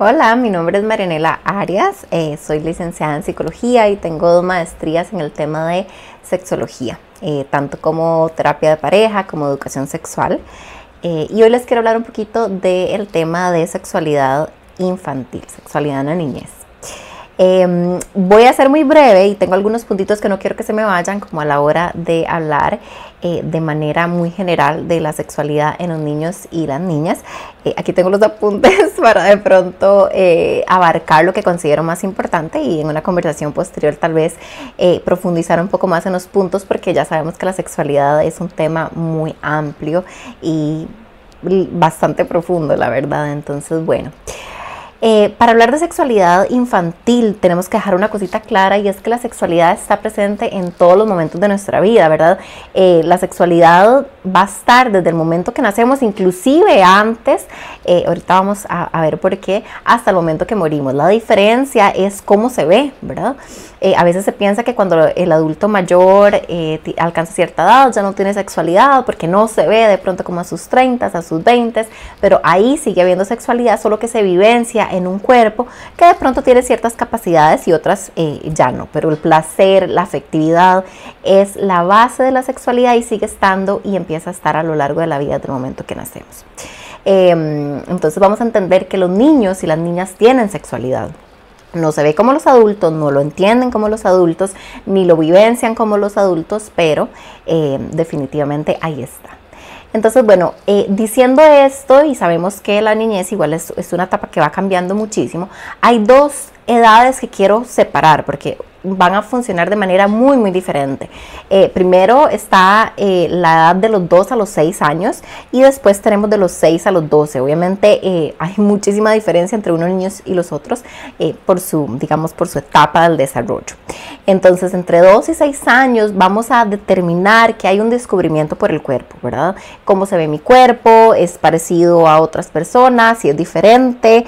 Hola, mi nombre es Marianela Arias, eh, soy licenciada en psicología y tengo dos maestrías en el tema de sexología, eh, tanto como terapia de pareja como educación sexual. Eh, y hoy les quiero hablar un poquito del tema de sexualidad infantil, sexualidad en la niñez. Em, voy a ser muy breve y tengo algunos puntitos que no quiero que se me vayan como a la hora de hablar eh, de manera muy general de la sexualidad en los niños y las niñas. Eh, aquí tengo los apuntes para de pronto eh, abarcar lo que considero más importante y en una conversación posterior tal vez profundizar un poco más en los puntos porque ya sabemos que la sexualidad es un tema muy amplio y bastante profundo, la verdad. Entonces, bueno. Eh, para hablar de sexualidad infantil tenemos que dejar una cosita clara y es que la sexualidad está presente en todos los momentos de nuestra vida, ¿verdad? Eh, la sexualidad va a estar desde el momento que nacemos, inclusive antes, eh, ahorita vamos a, ver por qué, hasta el momento que morimos. La diferencia es cómo se ve, ¿verdad? A veces se piensa que cuando el adulto mayor alcanza cierta edad ya no tiene sexualidad porque no se ve de pronto como a sus 30, a sus 20, pero ahí sigue habiendo sexualidad, solo que se vivencia en un cuerpo que de pronto tiene ciertas capacidades y otras eh, ya no, pero el placer, la afectividad es la base de la sexualidad y sigue estando y empieza a estar a lo largo de la vida del momento que nacemos. Em, entonces vamos a entender que los niños y las niñas tienen sexualidad. No se ve como los adultos, no lo entienden como los adultos, ni lo vivencian como los adultos, pero em, definitivamente ahí está. Entonces, bueno, eh, diciendo esto, y sabemos que la niñez igual es, es una etapa que va cambiando muchísimo, hay dos edades que quiero separar, porque van a funcionar de manera muy, muy diferente. Eh, primero está eh, la edad de los 2 a los 6 años y después tenemos de los 6 a los 12. Obviamente eh, hay muchísima diferencia entre unos niños y los otros por su, digamos, por su etapa del desarrollo. Entonces, entre 2 y 6 años vamos a determinar que hay un descubrimiento por el cuerpo, ¿verdad? Cómo se ve mi cuerpo, es parecido a otras personas, si es diferente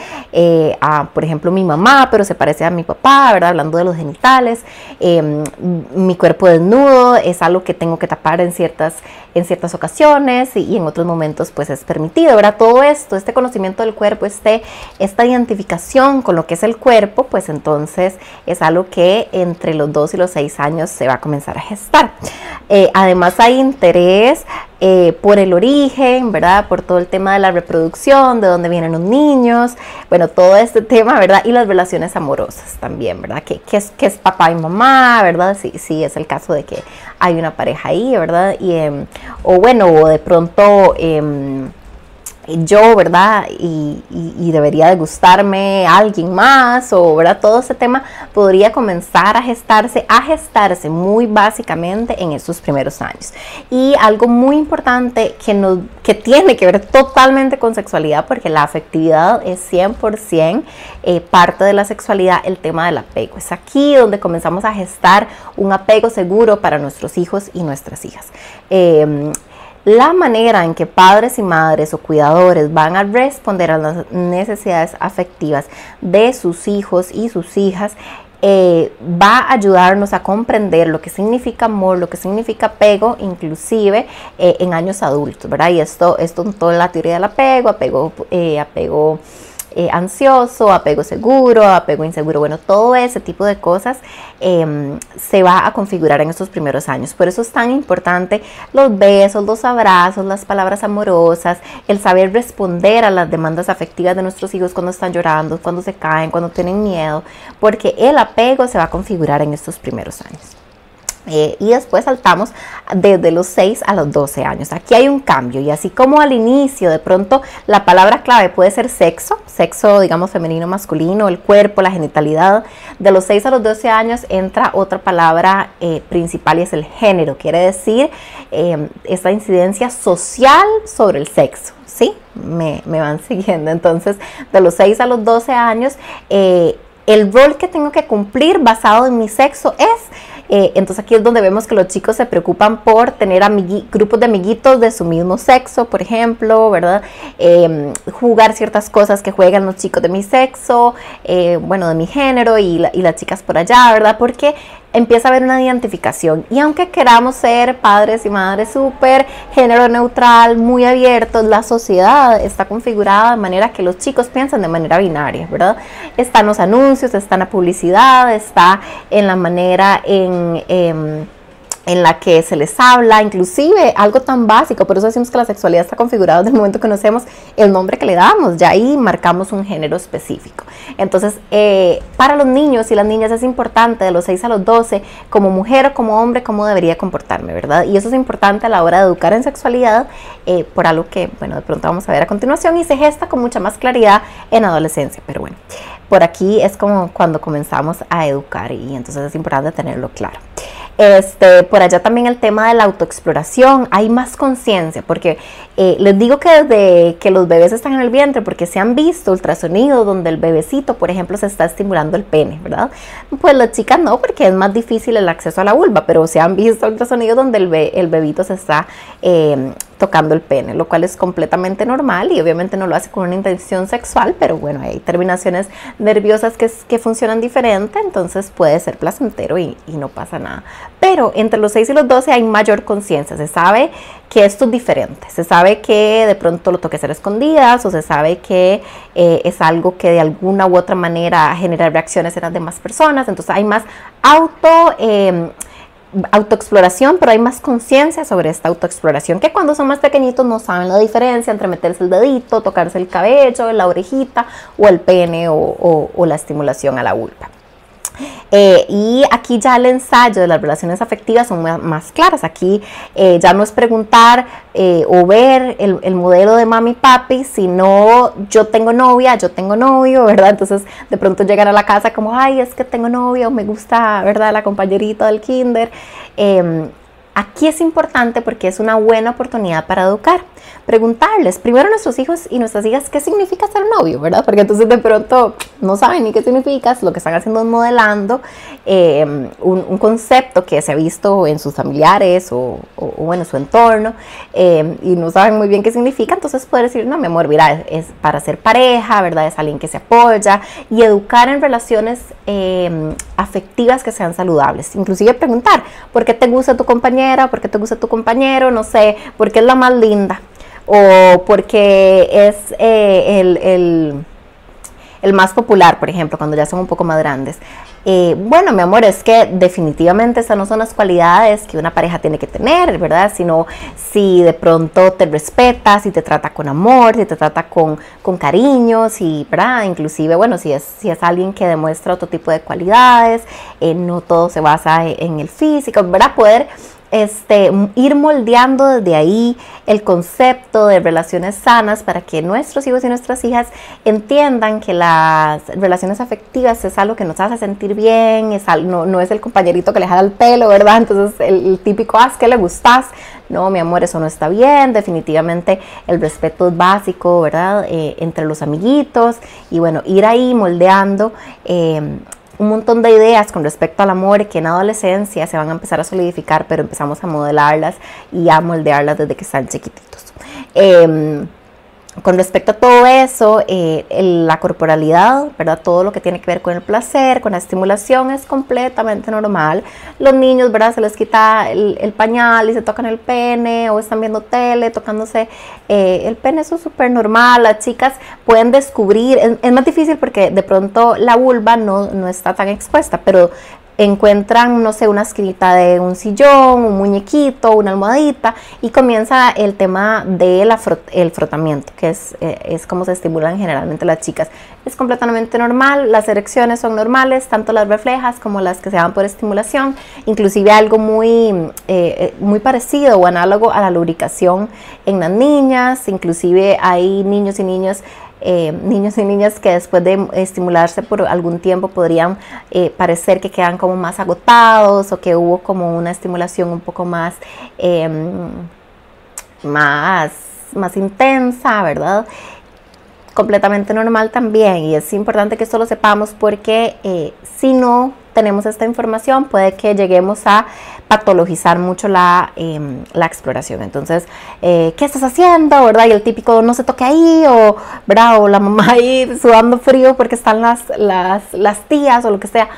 a, por ejemplo, mi mamá, pero se parece a mi papá, ¿verdad? Hablando de los genitales Em, mi cuerpo desnudo es algo que tengo que tapar en ciertas, en ciertas ocasiones y, en otros momentos pues es permitido, ¿verdad? Todo esto, este conocimiento del cuerpo, este, esta identificación con lo que es el cuerpo, pues entonces es algo que entre los 2 y los 6 años se va a comenzar a gestar. Eh, además hay interés eh, por el origen, ¿verdad? Por todo el tema de la reproducción, de dónde vienen los niños, bueno, todo este tema, ¿verdad? Y las relaciones amorosas también, ¿verdad? ¿Qué, es, qué es, papá y mamá, ¿verdad? Sí, sí, es el caso de que hay una pareja ahí, ¿verdad? Y, em, o bueno, o de pronto... Eh, yo, ¿verdad? Y, debería de gustarme alguien más, o, ¿verdad? Todo ese tema podría comenzar a gestarse, a gestarse muy básicamente en esos primeros años. Y algo muy importante que, nos, que tiene que ver totalmente con sexualidad, porque la afectividad es 100% eh, parte de la sexualidad, el tema del apego. Es aquí donde comenzamos a gestar un apego seguro para nuestros hijos y nuestras hijas. Eh, la manera en que padres y madres o cuidadores van a responder a las necesidades afectivas de sus hijos y sus hijas eh, va a ayudarnos a comprender lo que significa amor, lo que significa apego, inclusive eh, en años adultos, ¿verdad? Y esto, esto toda la teoría del apego, apego, eh, apego eh, ansioso, apego seguro, apego inseguro, bueno, todo ese tipo de cosas em, se va a configurar en estos primeros años. Por eso es tan importante los besos, los abrazos, las palabras amorosas, el saber responder a las demandas afectivas de nuestros hijos cuando están llorando, cuando se caen, cuando tienen miedo, porque el apego se va a configurar en estos primeros años. Eh, y después saltamos desde los 6 a los 12 años. Aquí hay un cambio y así como al inicio de pronto la palabra clave puede ser sexo, sexo digamos femenino, masculino, el cuerpo, la genitalidad, de los 6 a los 12 años entra otra palabra eh, principal y es el género, quiere decir eh, esta incidencia social sobre el sexo. ¿Sí? Me, me, van siguiendo. Entonces, de los 6 a los 12 años, el rol que tengo que cumplir basado en mi sexo es eh, entonces aquí es donde vemos que los chicos se preocupan por tener grupos de amiguitos de su mismo sexo, por ejemplo, ¿verdad? Em, jugar ciertas cosas que juegan los chicos de mi sexo, eh, bueno, de mi género y, las chicas por allá, ¿verdad? Porque empieza a haber una identificación. Y aunque queramos ser padres y madres súper género neutral, muy abiertos, la sociedad está configurada de manera que los chicos piensan de manera binaria, ¿verdad? Están los anuncios, está en la publicidad, está en la manera en... Em, en la que se les habla, inclusive algo tan básico, por eso decimos que la sexualidad está configurada desde el momento que conocemos el nombre que le damos, ya ahí marcamos un género específico. Entonces, eh, para los niños y las niñas es importante de los 6 a los 12, como mujer o como hombre, cómo debería comportarme, ¿verdad? Y eso es importante a la hora de educar en sexualidad, eh, por algo que, bueno, de pronto vamos a ver a continuación y se gesta con mucha más claridad en adolescencia, pero bueno, por aquí es como cuando comenzamos a educar y entonces es importante tenerlo claro. Este, por allá también el tema de la autoexploración, hay más conciencia, porque eh, les digo que desde que los bebés están en el vientre, porque se han visto ultrasonidos donde el bebecito, por ejemplo, se está estimulando el pene, ¿verdad? Pues las chicas no, porque es más difícil el acceso a la vulva, pero se han visto ultrasonidos donde el, el bebito se está eh, tocando el pene, lo cual es completamente normal y obviamente no lo hace con una intención sexual, pero bueno, hay terminaciones nerviosas que, que funcionan diferente, entonces puede ser placentero y, no pasa nada. Pero entre los 6 y los 12 hay mayor conciencia, se sabe que esto es diferente, se sabe que de pronto lo toque ser escondidas o se sabe que eh, es algo que de alguna u otra manera genera reacciones en las demás personas, entonces hay más auto... Eh, autoexploración, pero hay más conciencia sobre esta autoexploración que cuando son más pequeñitos no saben la diferencia entre meterse el dedito, tocarse el cabello, la orejita o el pene o, o la estimulación a la vulva. Eh, y aquí ya el ensayo de las relaciones afectivas son más, claras. Aquí eh, ya no es preguntar eh, o ver el, el, modelo de mami papi, sino yo tengo novia, yo tengo novio, ¿verdad? Entonces de pronto llegan a la casa como, ay, es que tengo novio, me gusta, ¿verdad? La compañerita del kinder. Aquí es importante porque es una buena oportunidad para educar. Preguntarles primero a nuestros hijos y nuestras hijas qué significa ser novio, ¿verdad? Porque entonces de pronto no saben ni qué significa, lo que están haciendo es modelando eh, un, concepto que se ha visto en sus familiares o, en su entorno eh, y no saben muy bien qué significa, entonces poder decir, no, mi amor, mira, es, para ser pareja, ¿verdad? Es alguien que se apoya y educar en relaciones eh, afectivas que sean saludables. Inclusive preguntar, ¿por qué te gusta tu compañero? Porque te gusta tu compañero, no sé, porque es la más linda o porque es eh, el, el, más popular, por ejemplo, cuando ya son un poco más grandes. Eh, bueno, mi amor, es que definitivamente esas no son las cualidades que una pareja tiene que tener, ¿verdad? Sino si de pronto te respeta, si te trata con amor, si te trata con, con cariño, si, ¿verdad? Inclusive, bueno, si es, si es alguien que demuestra otro tipo de cualidades, eh, no todo se basa en el físico, ¿verdad? Poder este, ir moldeando desde ahí el concepto de relaciones sanas para que nuestros hijos y nuestras hijas entiendan que las relaciones afectivas es algo que nos hace sentir bien, es no, no, es el compañerito que le jala el pelo, ¿verdad? Entonces el, típico, ah, que le gustas, no, mi amor, eso no está bien, definitivamente el respeto es básico, ¿verdad? Eh, entre los amiguitos y bueno, ir ahí moldeando. Eh, un montón de ideas con respecto al amor que en adolescencia se van a empezar a solidificar, pero empezamos a modelarlas y a moldearlas desde que están chiquititos. Em, con respecto a todo eso, eh, la corporalidad, ¿verdad? Todo lo que tiene que ver con el placer, con la estimulación es completamente normal. Los niños, ¿verdad? Se les quita el, pañal y se tocan el pene o están viendo tele, tocándose eh, el pene, eso es súper normal. Las chicas pueden descubrir, es, es, más difícil porque de pronto la vulva no, no está tan expuesta, pero encuentran, no sé, una escrita de un sillón, un muñequito, una almohadita y comienza el tema del el frotamiento, que es, eh, es como se estimulan generalmente las chicas. Es completamente normal, las erecciones son normales, tanto las reflejas como las que se dan por estimulación, inclusive algo muy, eh, eh, muy parecido o análogo a la lubricación en las niñas, inclusive hay niños y niñas eh, niños y niñas que después de estimularse por algún tiempo podrían eh, parecer que quedan como más agotados o que hubo como una estimulación un poco más, em, más, más intensa, ¿verdad? completamente normal también y es importante que esto lo sepamos porque eh, si no tenemos esta información puede que lleguemos a patologizar mucho la, em, la exploración. Entonces, eh, ¿qué estás haciendo? ¿Verdad? Y el típico no se toque ahí o, ¿verdad? o la mamá ahí sudando frío porque están las, las, las tías o lo que sea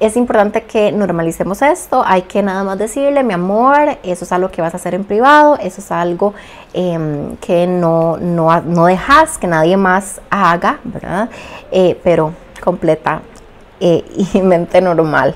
es importante que normalicemos esto, hay que nada más decirle, mi amor, eso es algo que vas a hacer en privado, eso es algo em, que no, no, no, dejas que nadie más haga, ¿verdad? Eh, pero completa eh, y mente normal.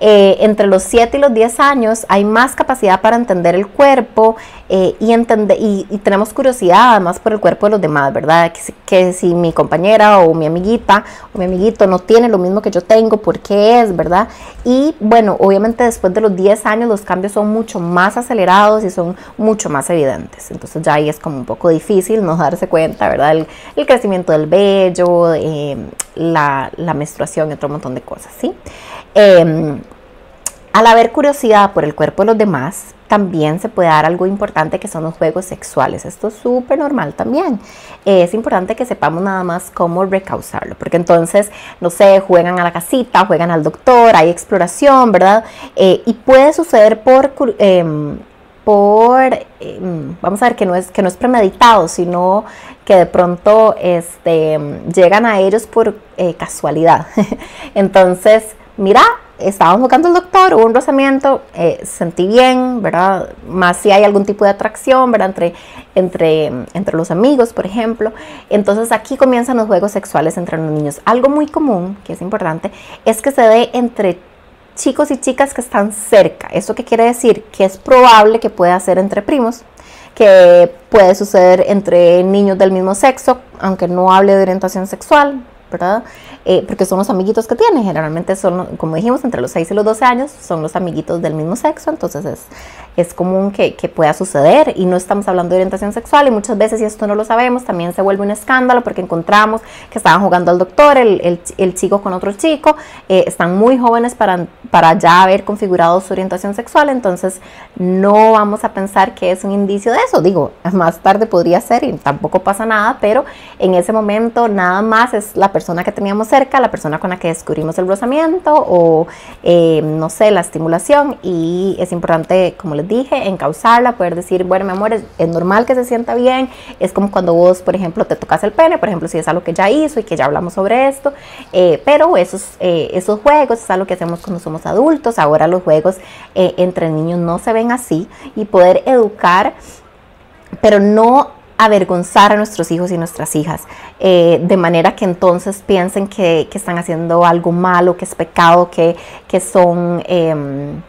Eh, entre los 7 y los 10 años hay más capacidad para entender el cuerpo eh, y, entender, y, tenemos curiosidad además por el cuerpo de los demás, ¿verdad? Que, si mi compañera o mi amiguita o mi amiguito no tiene lo mismo que yo tengo, ¿por qué es, verdad? Y bueno, obviamente después de los 10 años los cambios son mucho más acelerados y son mucho más evidentes. Entonces ya ahí es como un poco difícil no darse cuenta, ¿verdad? El, crecimiento del vello, eh, la, la menstruación y otro montón de cosas, ¿sí? Em, al haber curiosidad por el cuerpo de los demás, también se puede dar algo importante que son los juegos sexuales. Esto es súper normal también. es importante que sepamos nada más cómo recausarlo, porque entonces, no sé, juegan a la casita, juegan al doctor, hay exploración, ¿verdad? Eh, y puede suceder por... Em, por em, vamos a ver que no es que no es premeditado sino que de pronto este, llegan a ellos por eh, casualidad entonces mira, estábamos buscando el doctor, hubo un rozamiento, eh, sentí bien, ¿verdad? Más si hay algún tipo de atracción, ¿verdad? Entre, entre, entre los amigos, por ejemplo. Entonces aquí comienzan los juegos sexuales entre los niños. Algo muy común, que es importante, es que se dé entre chicos y chicas que están cerca. ¿Eso qué quiere decir? Que es probable que pueda ser entre primos, que puede suceder entre niños del mismo sexo, aunque no hable de orientación sexual, ¿verdad? Eh, porque son los amiguitos que tiene. Generalmente son, como dijimos, entre los 6 y los 12 años son los amiguitos del mismo sexo, entonces es, es común que, que, pueda suceder y no estamos hablando de orientación sexual y muchas veces, si esto no lo sabemos, también se vuelve un escándalo porque encontramos que estaban jugando al doctor, el, el, el chico con otro chico, eh, están muy jóvenes para, para ya haber configurado su orientación sexual, entonces no vamos a pensar que es un indicio de eso. Digo, más tarde podría ser y tampoco pasa nada, pero en ese momento nada más es la persona que teníamos cerca, la persona con la que descubrimos el rozamiento o, eh, no sé, la estimulación. Y es importante, como les dije, encauzarla, poder decir, bueno, mi amor, es, normal que se sienta bien. Es como cuando vos, por ejemplo, te tocas el pene, por ejemplo, si es algo que ya hizo y que ya hablamos sobre esto. Eh, pero esos, eh, esos juegos es algo que hacemos cuando somos adultos. Ahora los juegos entre niños no se ven así y poder educar pero no avergonzar a nuestros hijos y nuestras hijas, eh, de manera que entonces piensen que, están haciendo algo malo, que es pecado, que, son, em,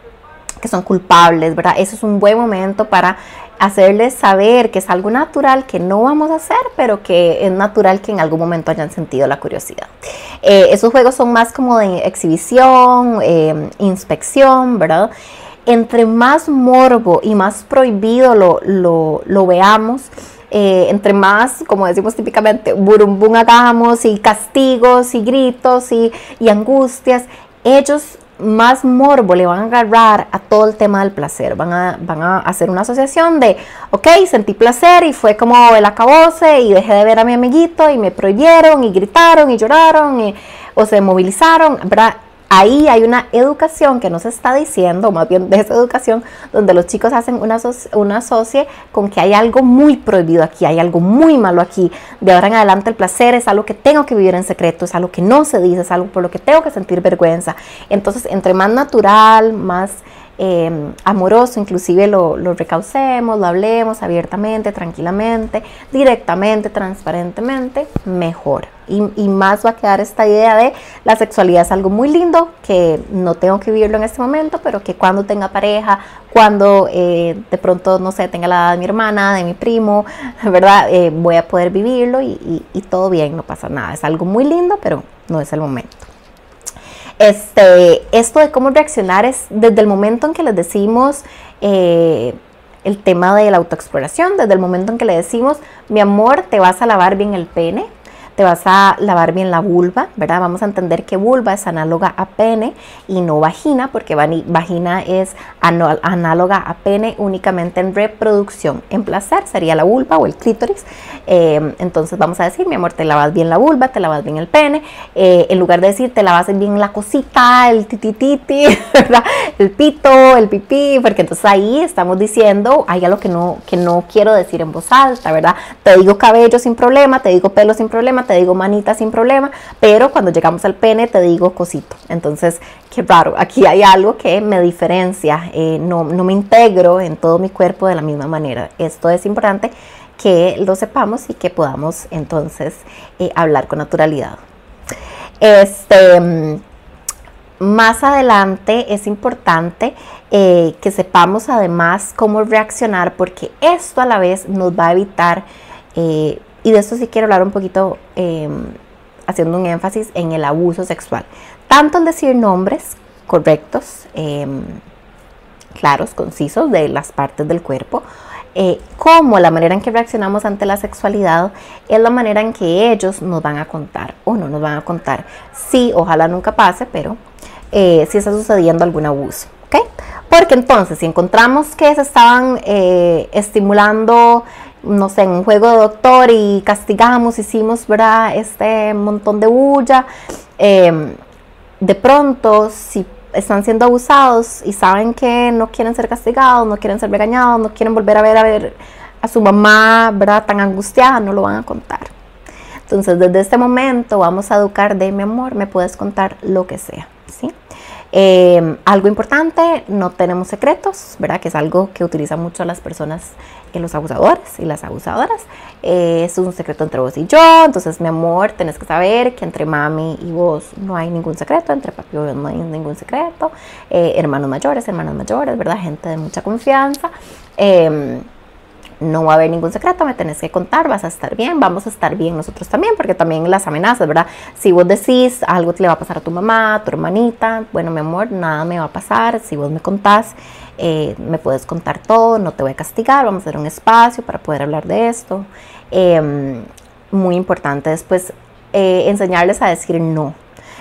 que son culpables, ¿verdad? Eso es un buen momento para hacerles saber que es algo natural que no vamos a hacer, pero que es natural que en algún momento hayan sentido la curiosidad. Eh, esos juegos son más como de exhibición, em, inspección, ¿verdad? Entre más morbo y más prohibido lo, lo veamos, eh, entre más, como decimos típicamente, burumbum hagamos y castigos y gritos y, angustias, ellos más morbo le van a agarrar a todo el tema del placer. Van a, van a hacer una asociación de, ok, sentí placer y fue como el acabose y dejé de ver a mi amiguito y me prohibieron y gritaron y lloraron y, o se movilizaron, ¿verdad? Ahí hay una educación que nos está diciendo, más bien de esa educación, donde los chicos hacen una, una con que hay algo muy prohibido aquí, hay algo muy malo aquí. De ahora en adelante el placer es algo que tengo que vivir en secreto, es algo que no se dice, es algo por lo que tengo que sentir vergüenza. Entonces, entre más natural, más Em, amoroso, inclusive lo, lo, recaucemos, lo hablemos abiertamente, tranquilamente, directamente, transparentemente, mejor. Y, más va a quedar esta idea de la sexualidad es algo muy lindo, que no tengo que vivirlo en este momento, pero que cuando tenga pareja, cuando eh, de pronto, no sé, tenga la edad de mi hermana, de mi primo, ¿verdad? Eh, voy a poder vivirlo y todo bien, no pasa nada. Es algo muy lindo, pero no es el momento. Este, esto de cómo reaccionar es desde el momento en que les decimos eh, el tema de la autoexploración, desde el momento en que le decimos, mi amor, te vas a lavar bien el pene, te vas a lavar bien la vulva, ¿verdad? Vamos a entender que vulva es análoga a pene y no vagina, porque vagina es análoga a pene únicamente en reproducción. En placer sería la vulva o el clítoris. Eh, entonces vamos a decir, mi amor, te lavas bien la vulva, te lavas bien el pene. Eh, en lugar de decir, te lavas bien la cosita, el titititi, ¿verdad? El pito, el pipí, porque entonces ahí estamos diciendo, hay algo que no, que no quiero decir en voz alta, ¿verdad? Te digo cabello sin problema, te digo pelo sin problema, te digo manita sin problema, pero cuando llegamos al pene te digo cosito. Entonces, qué raro, aquí hay algo que me diferencia, eh, no, no me integro en todo mi cuerpo de la misma manera. Esto es importante que lo sepamos y que podamos entonces eh, hablar con naturalidad. Este, mm, más adelante es importante eh, que sepamos además cómo reaccionar porque esto a la vez nos va a evitar, y de esto sí quiero hablar un poquito em, haciendo un énfasis en el abuso sexual. Tanto el decir nombres correctos, em, claros, concisos de las partes del cuerpo, eh, como la manera en que reaccionamos ante la sexualidad es la manera en que ellos nos van a contar o no nos van a contar. Sí, ojalá nunca pase, pero eh, si está sucediendo algún abuso. ¿ok? Porque entonces, si encontramos que se estaban eh, estimulando, no sé, en un juego de doctor y castigamos, hicimos, ¿verdad? Este montón de bulla, de pronto, si están siendo abusados y saben que no quieren ser castigados, no quieren ser regañados, no quieren volver a ver a ver a su mamá, ¿verdad? Tan angustiada, no lo van a contar. Entonces, desde este momento vamos a educar de mi amor, me puedes contar lo que sea, ¿sí? Eh, algo importante, no tenemos secretos, ¿verdad? Que es algo que utilizan mucho las personas, eh, los abusadores y las abusadoras. Eh, es un secreto entre vos y yo, entonces mi amor, tenés que saber que entre mami y vos no hay ningún secreto, entre papi y vos no hay ningún secreto, hermanos mayores, hermanas mayores, ¿verdad? Gente de mucha confianza. No va a haber ningún secreto, me tenés que contar, vas a estar bien, vamos a estar bien nosotros también, porque también las amenazas, ¿verdad? Si vos decís algo te le va a pasar a tu mamá, a tu hermanita, bueno, mi amor, nada me va a pasar, si vos me contás, eh, me puedes contar todo, no te voy a castigar, vamos a hacer un espacio para poder hablar de esto. Em, muy importante después eh, enseñarles a decir no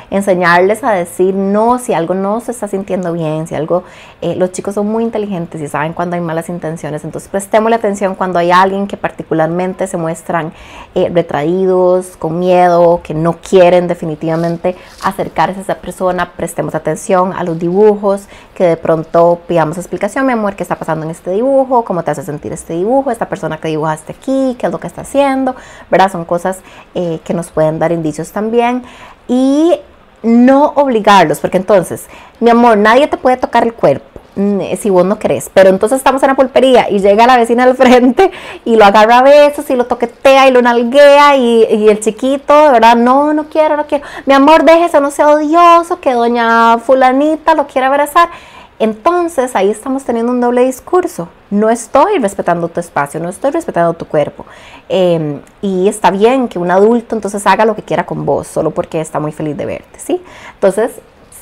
enseñarles a decir no si algo no se está sintiendo bien, si algo, eh, los chicos son muy inteligentes y saben cuando hay malas intenciones, entonces prestémosle atención cuando hay alguien que particularmente se muestran eh, retraídos, con miedo, que no quieren definitivamente acercarse a esa persona, prestemos atención a los dibujos, que de pronto pidamos explicación, mi amor, qué está pasando en este dibujo, cómo te hace sentir este dibujo, esta persona que dibujaste aquí, qué es lo que está haciendo, ¿verdad? Son cosas eh, que nos pueden dar indicios también. Y no obligarlos, porque entonces, mi amor, nadie te puede tocar el cuerpo mm, si vos no querés, pero entonces estamos en la pulpería y llega la vecina al frente y lo agarra a besos y lo toquetea y lo nalguea y, el chiquito, ¿verdad? No, no quiero, no quiero. Mi amor, déjese, no sea odioso, que doña fulanita lo quiera abrazar. Entonces ahí estamos teniendo un doble discurso. No estoy respetando tu espacio, no estoy respetando tu cuerpo. Em, y está bien que un adulto entonces haga lo que quiera con vos, solo porque está muy feliz de verte, ¿sí? Entonces,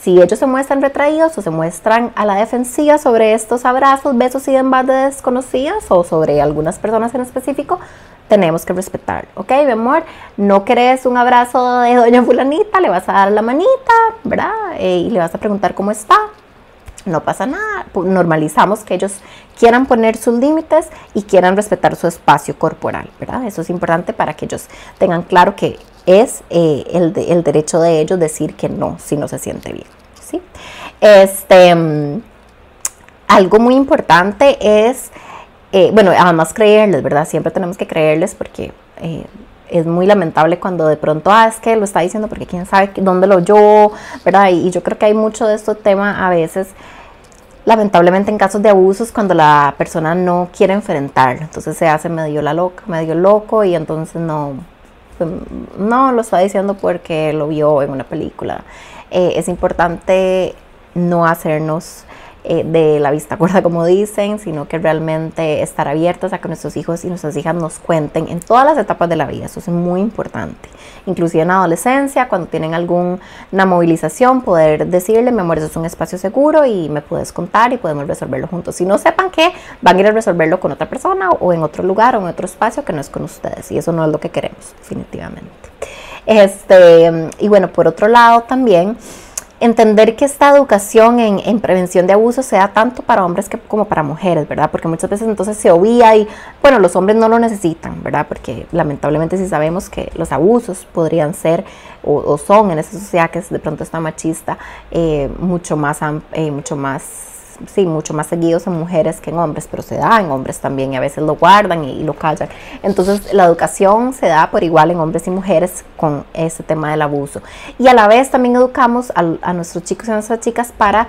si ellos se muestran retraídos o se muestran a la defensiva sobre estos abrazos, besos y demás de desconocidas o sobre algunas personas en específico, tenemos que respetar, ¿ok, mi amor? No querés un abrazo de doña fulanita, le vas a dar la manita, ¿verdad? Eh, y le vas a preguntar cómo está, no pasa nada, normalizamos que ellos quieran poner sus límites y quieran respetar su espacio corporal, ¿verdad? Eso es importante para que ellos tengan claro que es eh, el, el, derecho de ellos decir que no si no se siente bien, ¿sí? Este, mm, algo muy importante es, eh, bueno, además creerles, ¿verdad? Siempre tenemos que creerles porque... Eh, es muy lamentable cuando de pronto, ah, es que lo está diciendo porque quién sabe dónde lo oyó, ¿verdad? Y, yo creo que hay mucho de este tema a veces, lamentablemente en casos de abusos, cuando la persona no quiere enfrentarlo, entonces se hace medio la loca, medio loco y entonces no, pues, no lo está diciendo porque lo vio en una película. Eh, es importante no hacernos eh, de la vista gorda, como dicen, sino que realmente estar abiertos a que nuestros hijos y nuestras hijas nos cuenten en todas las etapas de la vida. Eso es muy importante. Inclusive en la adolescencia, cuando tienen alguna movilización, poder decirle, mi amor, eso es un espacio seguro y me puedes contar y podemos resolverlo juntos. Si no sepan que van a ir a resolverlo con otra persona o en otro lugar o en otro espacio que no es con ustedes. Y eso no es lo que queremos, definitivamente. Este, y bueno, por otro lado también entender que esta educación en, prevención de abuso sea tanto para hombres que, como para mujeres, ¿verdad? Porque muchas veces entonces se obvia y, bueno, los hombres no lo necesitan, ¿verdad? Porque lamentablemente sí sabemos que los abusos podrían ser o, son en esa sociedad que de pronto está machista, eh, mucho más, eh, mucho más sí, mucho más seguidos en mujeres que en hombres, pero se da en hombres también y a veces lo guardan y, lo callan. Entonces la educación se da por igual en hombres y mujeres con ese tema del abuso. Y a la vez también educamos a, nuestros chicos y a nuestras chicas para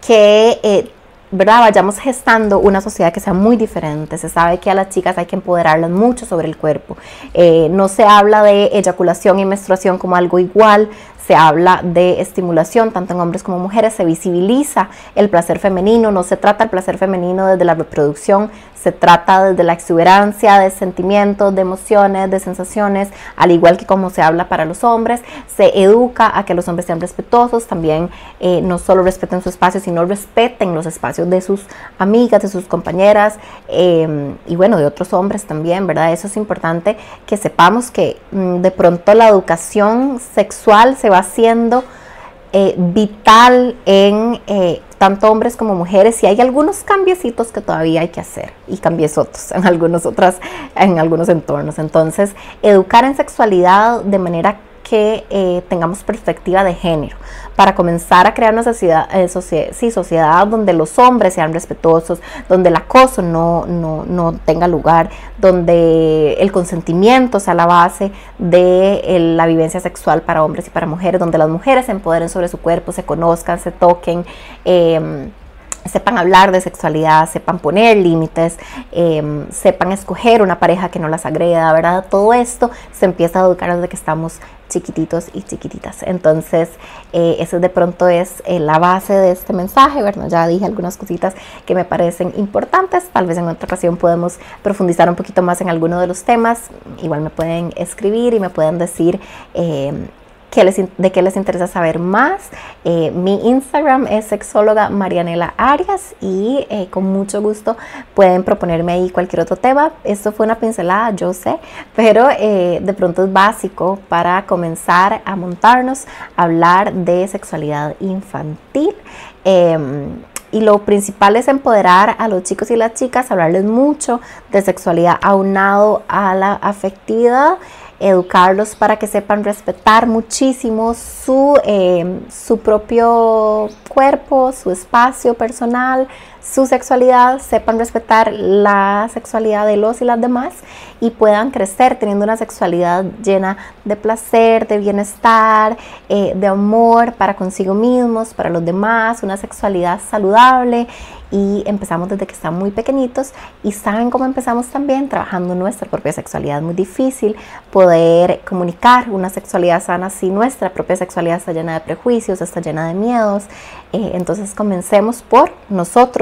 que eh, ¿verdad? vayamos gestando una sociedad que sea muy diferente. Se sabe que a las chicas hay que empoderarlas mucho sobre el cuerpo. Eh, no se habla de eyaculación y menstruación como algo igual, se habla de estimulación tanto en hombres como mujeres, se visibiliza el placer femenino, no se trata el placer femenino desde la reproducción, se trata desde la exuberancia de sentimientos, de emociones, de sensaciones, al igual que como se habla para los hombres, se educa a que los hombres sean respetuosos, también eh, no solo respeten su espacio, sino respeten los espacios de sus amigas, de sus compañeras em, y bueno, de otros hombres también, ¿verdad? Eso es importante que sepamos que mm, de pronto la educación sexual se va haciendo eh, vital en eh, tanto hombres como mujeres y hay algunos cambiecitos que todavía hay que hacer y otros en algunos otras en algunos entornos entonces educar en sexualidad de manera que eh, tengamos perspectiva de género, para comenzar a crear una sociedad, eh, sociedad donde los hombres sean respetuosos, donde el acoso no, no, tenga lugar, donde el consentimiento sea la base de la vivencia sexual para hombres y para mujeres, donde las mujeres se empoderen sobre su cuerpo, se conozcan, se toquen. Em, sepan hablar de sexualidad, sepan poner límites, em, sepan escoger una pareja que no las agreda, ¿verdad? Todo esto se empieza a educar desde que estamos chiquititos y chiquititas. Entonces, eh, eso de pronto es eh, la base de este mensaje, ¿verdad? Ya dije algunas cositas que me parecen importantes, tal vez en otra ocasión podemos profundizar un poquito más en alguno de los temas, igual me pueden escribir y me pueden decir em, de qué les interesa saber más. Eh, mi Instagram es sexóloga Marianela Arias y eh, con mucho gusto pueden proponerme ahí cualquier otro tema. Esto fue una pincelada, yo sé, pero eh, de pronto es básico para comenzar a montarnos a hablar de sexualidad infantil. Em, y lo principal es empoderar a los chicos y las chicas, hablarles mucho de sexualidad aunado a la afectividad educarlos para que sepan respetar muchísimo su, eh, su propio cuerpo, su espacio personal, su sexualidad, sepan respetar la sexualidad de los y las demás y puedan crecer teniendo una sexualidad llena de placer, de bienestar, eh, de amor para consigo mismos, para los demás, una sexualidad saludable y empezamos desde que están muy pequeñitos y saben cómo empezamos también trabajando nuestra propia sexualidad. Es muy difícil poder comunicar una sexualidad sana si nuestra propia sexualidad está llena de prejuicios, está llena de miedos. Eh, entonces comencemos por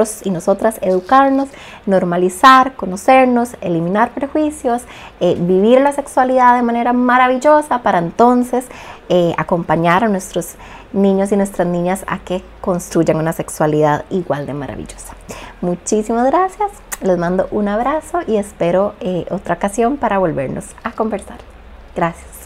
nosotros y nosotras educarnos, normalizar, conocernos, eliminar prejuicios, eh, vivir la sexualidad de manera maravillosa para entonces eh, acompañar a nuestros niños y nuestras niñas a que construyan una sexualidad igual de maravillosa. Muchísimas gracias, les mando un abrazo y espero eh, otra ocasión para volvernos a conversar. Gracias.